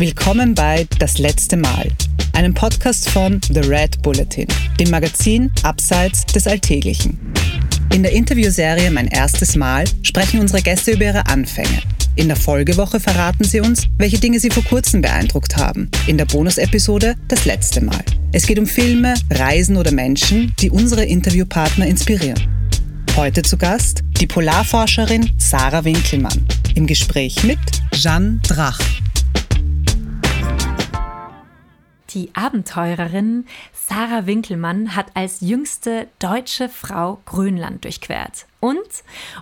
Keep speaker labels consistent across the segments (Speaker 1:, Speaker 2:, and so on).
Speaker 1: Willkommen bei Das letzte Mal, einem Podcast von The Red Bulletin, dem Magazin Abseits des Alltäglichen. In der Interviewserie Mein erstes Mal sprechen unsere Gäste über ihre Anfänge. In der Folgewoche verraten sie uns, welche Dinge sie vor kurzem beeindruckt haben. In der Bonusepisode Das letzte Mal. Es geht um Filme, Reisen oder Menschen, die unsere Interviewpartner inspirieren. Heute zu Gast die Polarforscherin Sarah Winkelmann im Gespräch mit Jeanne Drach.
Speaker 2: Die Abenteurerin Sarah Winkelmann hat als jüngste deutsche Frau Grönland durchquert und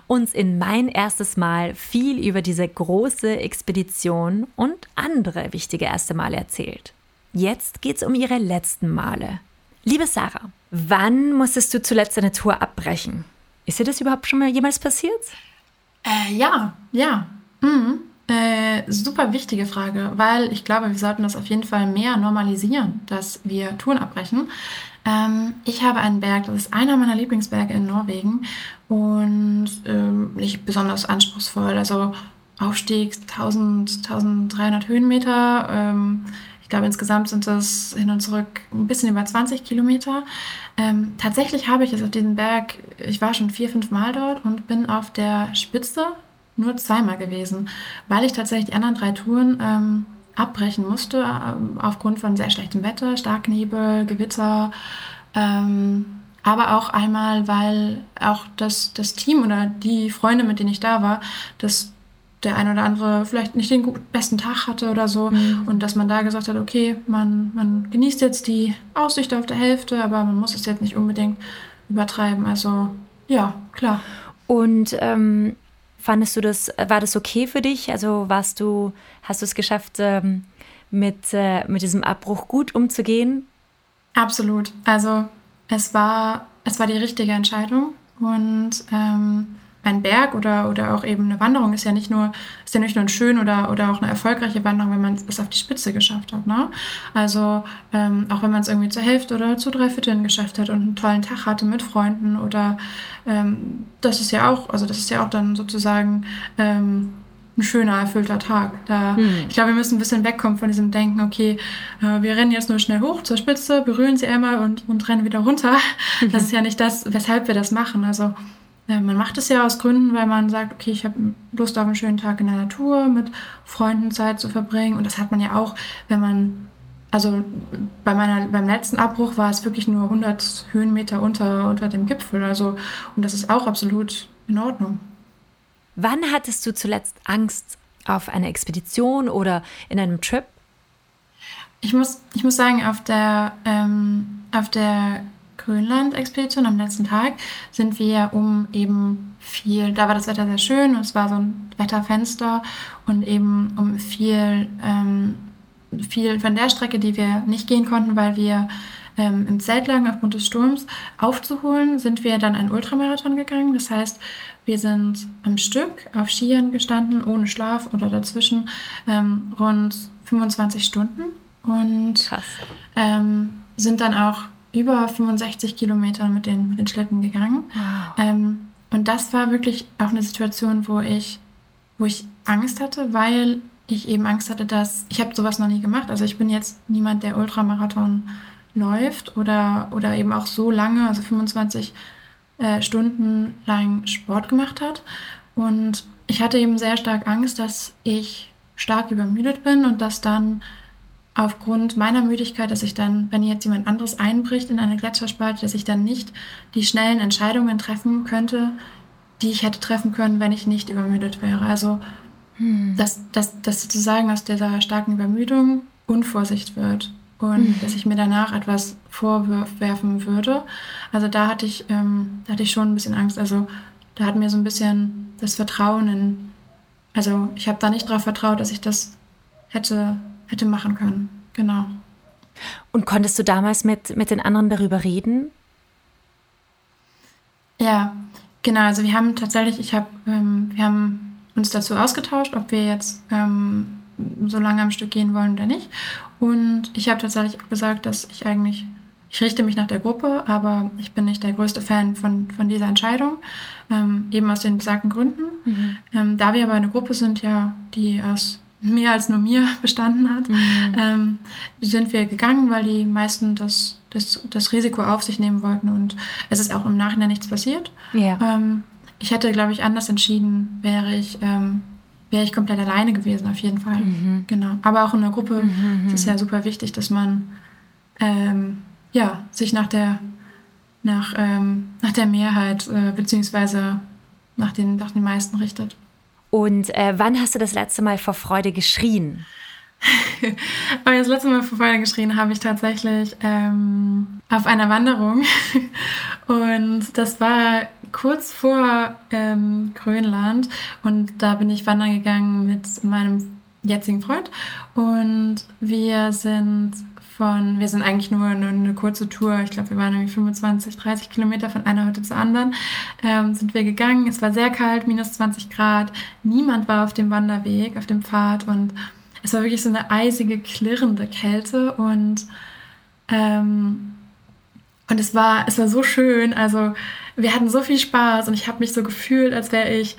Speaker 2: uns in mein erstes Mal viel über diese große Expedition und andere wichtige erste Male erzählt. Jetzt geht's um ihre letzten Male. Liebe Sarah, wann musstest du zuletzt eine Tour abbrechen? Ist dir das überhaupt schon mal jemals passiert?
Speaker 3: Äh, ja, ja. Mhm. Äh, super wichtige Frage, weil ich glaube, wir sollten das auf jeden Fall mehr normalisieren, dass wir Touren abbrechen. Ähm, ich habe einen Berg, das ist einer meiner Lieblingsberge in Norwegen und ähm, nicht besonders anspruchsvoll. Also Aufstieg 1000, 1300 Höhenmeter. Ähm, ich glaube, insgesamt sind das hin und zurück ein bisschen über 20 Kilometer. Ähm, tatsächlich habe ich es auf diesem Berg, ich war schon vier, fünf Mal dort und bin auf der Spitze nur zweimal gewesen, weil ich tatsächlich die anderen drei Touren ähm, abbrechen musste, äh, aufgrund von sehr schlechtem Wetter, Starknebel, Gewitter. Ähm, aber auch einmal, weil auch das, das Team oder die Freunde, mit denen ich da war, das der ein oder andere vielleicht nicht den besten Tag hatte oder so. Mhm. Und dass man da gesagt hat, okay, man, man genießt jetzt die Aussicht auf der Hälfte, aber man muss es jetzt nicht unbedingt übertreiben. Also ja, klar.
Speaker 2: Und ähm, fandest du das, war das okay für dich? Also warst du, hast du es geschafft, ähm, mit, äh, mit diesem Abbruch gut umzugehen?
Speaker 3: Absolut. Also es war, es war die richtige Entscheidung. Und ähm, ein Berg oder, oder auch eben eine Wanderung ist ja nicht nur, ist ja nicht nur ein schön oder, oder auch eine erfolgreiche Wanderung, wenn man es auf die Spitze geschafft hat. Ne? Also ähm, auch wenn man es irgendwie zur Hälfte oder zu drei Vierteln geschafft hat und einen tollen Tag hatte mit Freunden oder ähm, das ist ja auch, also das ist ja auch dann sozusagen ähm, ein schöner, erfüllter Tag. Da, hm. Ich glaube, wir müssen ein bisschen wegkommen von diesem Denken, okay, äh, wir rennen jetzt nur schnell hoch zur Spitze, berühren sie einmal und, und rennen wieder runter. Das ist ja nicht das, weshalb wir das machen. Also man macht es ja aus Gründen, weil man sagt, okay, ich habe Lust auf einen schönen Tag in der Natur, mit Freunden Zeit zu verbringen. Und das hat man ja auch, wenn man, also bei meiner, beim letzten Abbruch war es wirklich nur 100 Höhenmeter unter, unter dem Gipfel. Also, und das ist auch absolut in Ordnung.
Speaker 2: Wann hattest du zuletzt Angst auf einer Expedition oder in einem Trip?
Speaker 3: Ich muss, ich muss sagen, auf der, ähm, auf der Grönland-Expedition am letzten Tag sind wir um eben viel, da war das Wetter sehr schön und es war so ein Wetterfenster und eben um viel, ähm, viel von der Strecke, die wir nicht gehen konnten, weil wir ähm, im Zelt lagen aufgrund des Sturms, aufzuholen, sind wir dann einen Ultramarathon gegangen. Das heißt, wir sind am Stück auf Skiern gestanden, ohne Schlaf oder dazwischen ähm, rund 25 Stunden und ähm, sind dann auch über 65 Kilometer mit den, mit den Schlitten gegangen. Wow. Ähm, und das war wirklich auch eine Situation, wo ich, wo ich Angst hatte, weil ich eben Angst hatte, dass ich habe sowas noch nie gemacht. Also ich bin jetzt niemand, der Ultramarathon läuft oder, oder eben auch so lange, also 25 äh, Stunden lang Sport gemacht hat. Und ich hatte eben sehr stark Angst, dass ich stark übermüdet bin und dass dann aufgrund meiner Müdigkeit, dass ich dann, wenn jetzt jemand anderes einbricht in eine Gletscherspalte, dass ich dann nicht die schnellen Entscheidungen treffen könnte, die ich hätte treffen können, wenn ich nicht übermüdet wäre. Also, hm. dass, dass, dass sozusagen aus dieser starken Übermüdung Unvorsicht wird und hm. dass ich mir danach etwas vorwerfen würde. Also da hatte ich, ähm, da hatte ich schon ein bisschen Angst. Also da hat mir so ein bisschen das Vertrauen in, also ich habe da nicht darauf vertraut, dass ich das hätte hätte machen können. Genau.
Speaker 2: Und konntest du damals mit, mit den anderen darüber reden?
Speaker 3: Ja, genau. Also wir haben tatsächlich, ich habe, ähm, wir haben uns dazu ausgetauscht, ob wir jetzt ähm, so lange am Stück gehen wollen oder nicht. Und ich habe tatsächlich auch gesagt, dass ich eigentlich, ich richte mich nach der Gruppe, aber ich bin nicht der größte Fan von, von dieser Entscheidung, ähm, eben aus den besagten Gründen. Mhm. Ähm, da wir aber eine Gruppe sind, ja, die aus mehr als nur mir bestanden hat, mhm. ähm, sind wir gegangen, weil die meisten das, das, das Risiko auf sich nehmen wollten und es ist auch im Nachhinein nichts passiert. Ja. Ähm, ich hätte, glaube ich, anders entschieden, wäre ich, ähm, wäre ich komplett alleine gewesen, auf jeden Fall. Mhm. Genau. Aber auch in der Gruppe mhm. ist es ja super wichtig, dass man ähm, ja, sich nach der, nach, ähm, nach der Mehrheit äh, beziehungsweise nach den, nach den meisten richtet.
Speaker 2: Und äh, wann hast du das letzte Mal vor Freude geschrien?
Speaker 3: das letzte Mal vor Freude geschrien habe ich tatsächlich ähm, auf einer Wanderung. Und das war kurz vor ähm, Grönland. Und da bin ich wandern gegangen mit meinem jetzigen Freund. Und wir sind von, wir sind eigentlich nur eine, eine kurze Tour, ich glaube, wir waren irgendwie 25, 30 Kilometer von einer Hütte zur anderen, ähm, sind wir gegangen. Es war sehr kalt, minus 20 Grad. Niemand war auf dem Wanderweg, auf dem Pfad und es war wirklich so eine eisige, klirrende Kälte und ähm, und es war, es war so schön. Also wir hatten so viel Spaß und ich habe mich so gefühlt, als wäre ich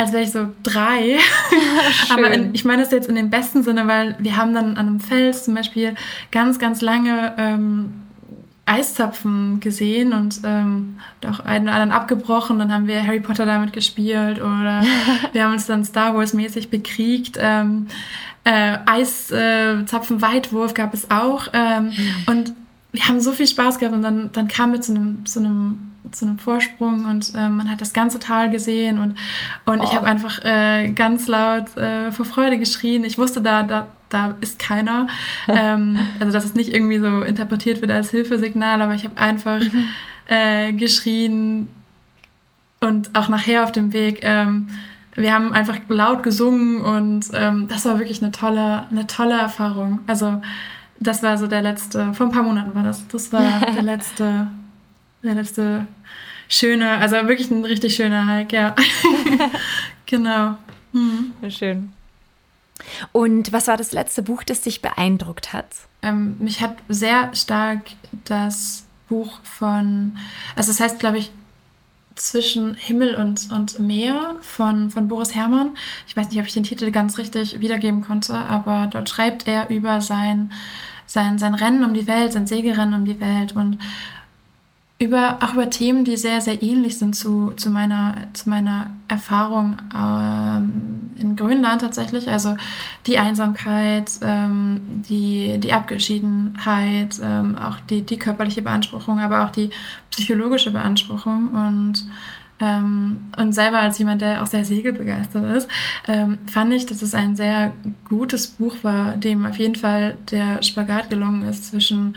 Speaker 3: als wäre ich so drei. Aber in, ich meine das jetzt in dem besten Sinne, weil wir haben dann an einem Fels zum Beispiel ganz, ganz lange ähm, Eiszapfen gesehen und ähm, auch einen oder anderen abgebrochen. Dann haben wir Harry Potter damit gespielt oder wir haben uns dann Star Wars mäßig bekriegt. Ähm, äh, Eiszapfen-Weitwurf gab es auch. Ähm, mhm. Und wir haben so viel Spaß gehabt und dann, dann kam wir zu einem, zu einem zu einem Vorsprung und äh, man hat das ganze Tal gesehen und, und oh. ich habe einfach äh, ganz laut äh, vor Freude geschrien. Ich wusste, da, da, da ist keiner. ähm, also, dass es nicht irgendwie so interpretiert wird als Hilfesignal, aber ich habe einfach mhm. Äh, geschrien und auch nachher auf dem Weg. Ähm, wir haben einfach laut gesungen und ähm, das war wirklich eine tolle, eine tolle Erfahrung. Also, das war so der letzte, vor ein paar Monaten war das. Das war der letzte der letzte schöne, also wirklich ein richtig schöner Hike, ja. genau.
Speaker 2: Mhm. Schön. Und was war das letzte Buch, das dich beeindruckt hat?
Speaker 3: Ähm, mich hat sehr stark das Buch von, also das heißt, glaube ich, zwischen Himmel und, und Meer von, von Boris Herrmann. Ich weiß nicht, ob ich den Titel ganz richtig wiedergeben konnte, aber dort schreibt er über sein, sein, sein Rennen um die Welt, sein Segelrennen um die Welt und über, auch über Themen, die sehr, sehr ähnlich sind zu, zu, meiner, zu meiner Erfahrung ähm, in Grönland tatsächlich. Also die Einsamkeit, ähm, die, die Abgeschiedenheit, ähm, auch die, die körperliche Beanspruchung, aber auch die psychologische Beanspruchung. Und, ähm, und selber als jemand, der auch sehr segelbegeistert ist, ähm, fand ich, dass es ein sehr gutes Buch war, dem auf jeden Fall der Spagat gelungen ist zwischen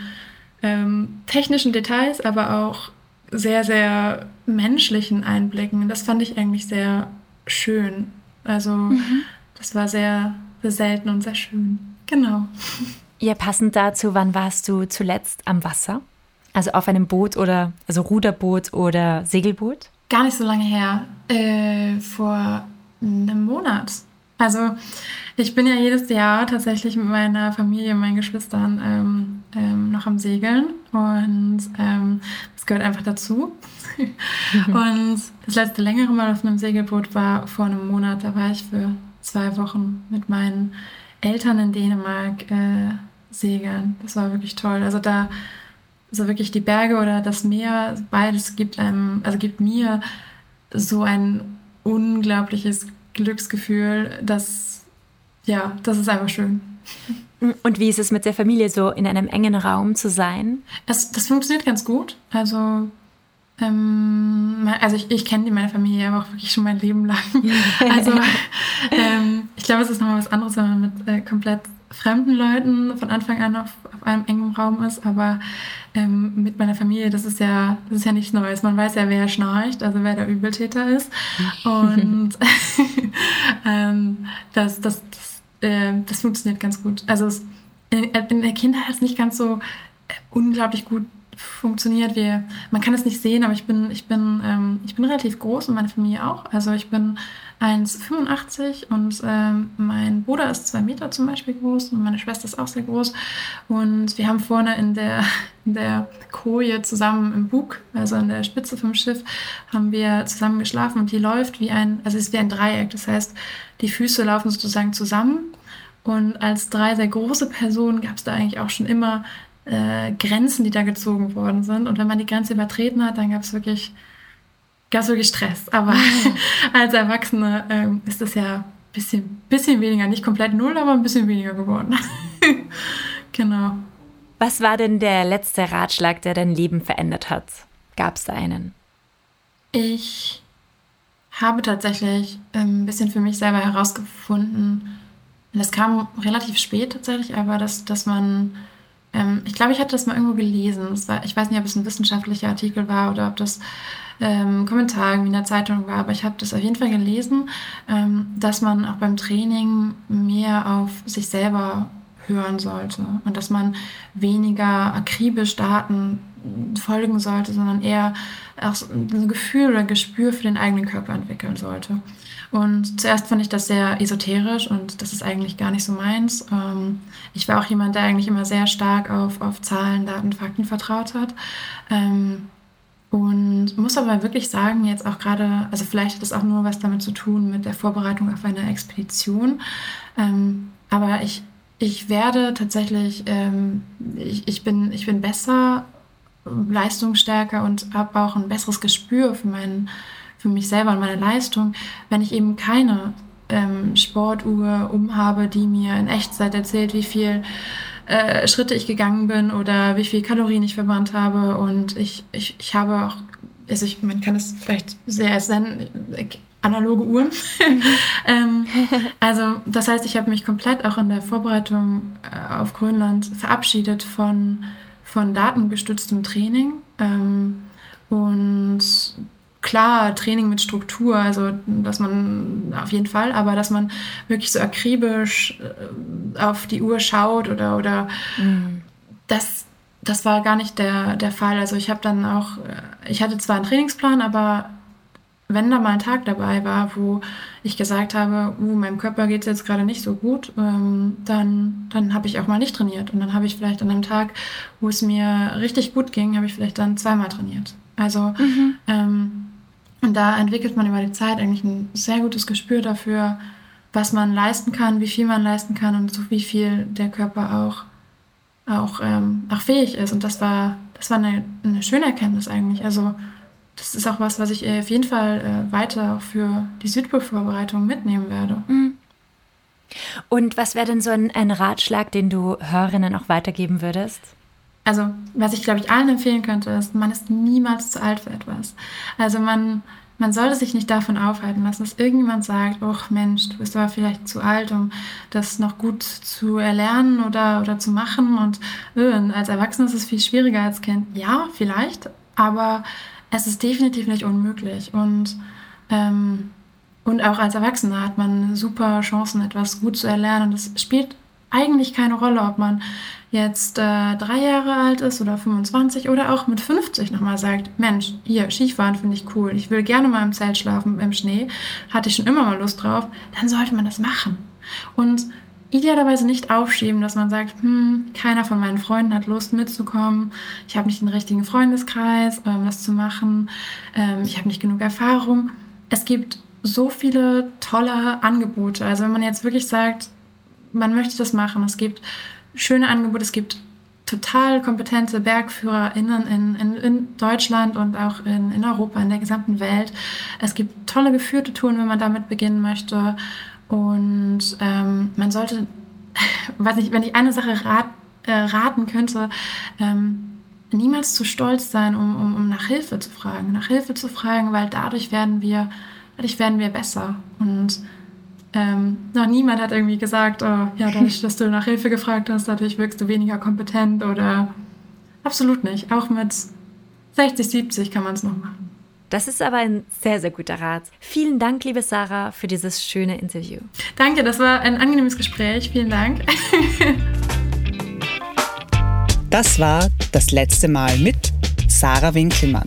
Speaker 3: ähm, technischen Details, aber auch sehr, sehr menschlichen Einblicken. Das fand ich eigentlich sehr schön. Also mhm. das war sehr, sehr selten und sehr schön. Genau.
Speaker 2: Ja, passend dazu, wann warst du zuletzt am Wasser? Also auf einem Boot oder, also Ruderboot oder Segelboot?
Speaker 3: Gar nicht so lange her. Äh, vor einem Monat. Also ich bin ja jedes Jahr tatsächlich mit meiner Familie und meinen Geschwistern ähm, ähm, noch am Segeln und ähm, das gehört einfach dazu. und das letzte längere Mal auf einem Segelboot war vor einem Monat. Da war ich für zwei Wochen mit meinen Eltern in Dänemark äh, segeln. Das war wirklich toll. Also da so wirklich die Berge oder das Meer, beides gibt einem, also gibt mir so ein unglaubliches Glücksgefühl, das, ja, das ist einfach schön.
Speaker 2: Und wie ist es mit der Familie so in einem engen Raum zu sein?
Speaker 3: Das, das funktioniert ganz gut. Also, ähm, also ich, ich kenne meine Familie aber auch wirklich schon mein Leben lang. Also ähm, ich glaube, es ist nochmal was anderes, wenn man mit äh, komplett fremden Leuten von Anfang an auf, auf einem engen Raum ist, aber ähm, mit meiner Familie, das ist ja, das ist ja nichts Neues. Man weiß ja, wer schnarcht, also wer der Übeltäter ist. Und ähm, das, das, das, äh, das funktioniert ganz gut. Also es, in, in der Kindheit ist es nicht ganz so äh, unglaublich gut funktioniert. Wir, man kann es nicht sehen, aber ich bin, ich bin, ähm, ich bin relativ groß und meine Familie auch. Also ich bin 1,85 und ähm, mein Bruder ist zwei Meter zum Beispiel groß und meine Schwester ist auch sehr groß. Und wir haben vorne in der, in der Koje zusammen im Bug, also an der Spitze vom Schiff, haben wir zusammen geschlafen und die läuft wie ein, also es ist wie ein Dreieck. Das heißt, die Füße laufen sozusagen zusammen Und als drei sehr große Personen gab es da eigentlich auch schon immer äh, Grenzen, die da gezogen worden sind. Und wenn man die Grenze übertreten hat, dann gab es wirklich, gab's wirklich Stress. Aber als Erwachsene ähm, ist das ja ein bisschen, bisschen weniger, nicht komplett null, aber ein bisschen weniger geworden. genau.
Speaker 2: Was war denn der letzte Ratschlag, der dein Leben verändert hat? Gab es da einen?
Speaker 3: Ich habe tatsächlich ähm, ein bisschen für mich selber herausgefunden, das kam relativ spät tatsächlich, aber dass, dass man, ähm, ich glaube, ich hatte das mal irgendwo gelesen. War, ich weiß nicht, ob es ein wissenschaftlicher Artikel war oder ob das ähm, Kommentar irgendwie in der Zeitung war, aber ich habe das auf jeden Fall gelesen, ähm, dass man auch beim Training mehr auf sich selber hören sollte und dass man weniger akribisch Daten folgen sollte, sondern eher auch ein Gefühl oder Gespür für den eigenen Körper entwickeln sollte. Und zuerst fand ich das sehr esoterisch und das ist eigentlich gar nicht so meins. Ähm, ich war auch jemand, der eigentlich immer sehr stark auf, auf Zahlen, Daten, Fakten vertraut hat. Ähm, und muss aber wirklich sagen, jetzt auch gerade, also vielleicht hat es auch nur was damit zu tun mit der Vorbereitung auf eine Expedition. Ähm, aber ich, ich werde tatsächlich, ich, ich, bin, ich bin besser leistungsstärker und habe auch ein besseres Gespür für, meinen, für mich selber und meine Leistung, wenn ich eben keine ähm, Sportuhr umhabe, die mir in Echtzeit erzählt, wie viel äh, Schritte ich gegangen bin oder wie viel Kalorien ich verbrannt habe. Und ich, ich, ich habe auch, also ich, man kann es vielleicht sehr nennen, analoge Uhren. Mhm. ähm, also das heißt, ich habe mich komplett auch in der Vorbereitung äh, auf Grönland verabschiedet von von datengestütztem Training. Ähm, und klar, Training mit Struktur, also dass man auf jeden Fall, aber dass man wirklich so akribisch äh, auf die Uhr schaut oder, oder mhm. das, das war gar nicht der, der Fall. Also ich habe dann auch, äh, ich hatte zwar einen Trainingsplan, aber wenn da mal ein Tag dabei war, wo ich gesagt habe, uh, meinem Körper geht es jetzt gerade nicht so gut, ähm, dann, dann habe ich auch mal nicht trainiert. Und dann habe ich vielleicht an einem Tag, wo es mir richtig gut ging, habe ich vielleicht dann zweimal trainiert. Also, mhm. ähm, und da entwickelt man über die Zeit eigentlich ein sehr gutes Gespür dafür, was man leisten kann, wie viel man leisten kann und so wie viel der Körper auch, auch, ähm, auch fähig ist. Und das war, das war eine, eine schöne Erkenntnis eigentlich. Also, das ist auch was, was ich äh, auf jeden Fall äh, weiter für die Südpol-Vorbereitung mitnehmen werde. Mhm.
Speaker 2: Und was wäre denn so ein, ein, Ratschlag, den du Hörerinnen auch weitergeben würdest?
Speaker 3: Also, was ich glaube ich allen empfehlen könnte, ist, man ist niemals zu alt für etwas. Also man, man sollte sich nicht davon aufhalten lassen, dass irgendjemand sagt, oh Mensch, du bist aber vielleicht zu alt, um das noch gut zu erlernen oder, oder zu machen. Und äh, als Erwachsener ist es viel schwieriger als Kind. Ja, vielleicht, aber es ist definitiv nicht unmöglich. Und, ähm, und auch als Erwachsener hat man super Chancen, etwas gut zu erlernen. Und es spielt eigentlich keine Rolle, ob man jetzt äh, drei Jahre alt ist oder 25 oder auch mit 50 nochmal sagt, Mensch, hier, Skifahren finde ich cool, ich will gerne mal im Zelt schlafen im Schnee, hatte ich schon immer mal Lust drauf, dann sollte man das machen. Und idealerweise nicht aufschieben, dass man sagt, hm, keiner von meinen Freunden hat Lust mitzukommen, ich habe nicht den richtigen Freundeskreis, ähm, das zu machen, ähm, ich habe nicht genug Erfahrung. Es gibt so viele tolle Angebote. Also wenn man jetzt wirklich sagt, man möchte das machen, es gibt schöne Angebote, es gibt total kompetente BergführerInnen in, in, in Deutschland und auch in, in Europa, in der gesamten Welt. Es gibt tolle geführte Touren, wenn man damit beginnen möchte. Und ähm, man sollte, weiß nicht, wenn ich eine Sache rat, äh, raten könnte, ähm, niemals zu stolz sein, um, um, um nach Hilfe zu fragen. Nach Hilfe zu fragen, weil dadurch werden wir, dadurch werden wir besser. Und ähm, noch niemand hat irgendwie gesagt, oh, ja, dadurch, dass du nach Hilfe gefragt hast, dadurch wirkst du weniger kompetent oder absolut nicht. Auch mit 60, 70 kann man es noch machen.
Speaker 2: Das ist aber ein sehr, sehr guter Rat. Vielen Dank, liebe Sarah, für dieses schöne Interview.
Speaker 3: Danke, das war ein angenehmes Gespräch. Vielen Dank.
Speaker 1: Das war das letzte Mal mit Sarah Winkelmann.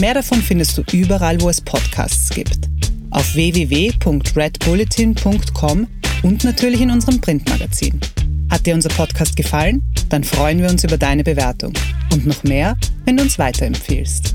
Speaker 1: Mehr davon findest du überall, wo es Podcasts gibt. Auf www.redbulletin.com und natürlich in unserem Printmagazin. Hat dir unser Podcast gefallen? Dann freuen wir uns über deine Bewertung. Und noch mehr, wenn du uns weiterempfiehlst.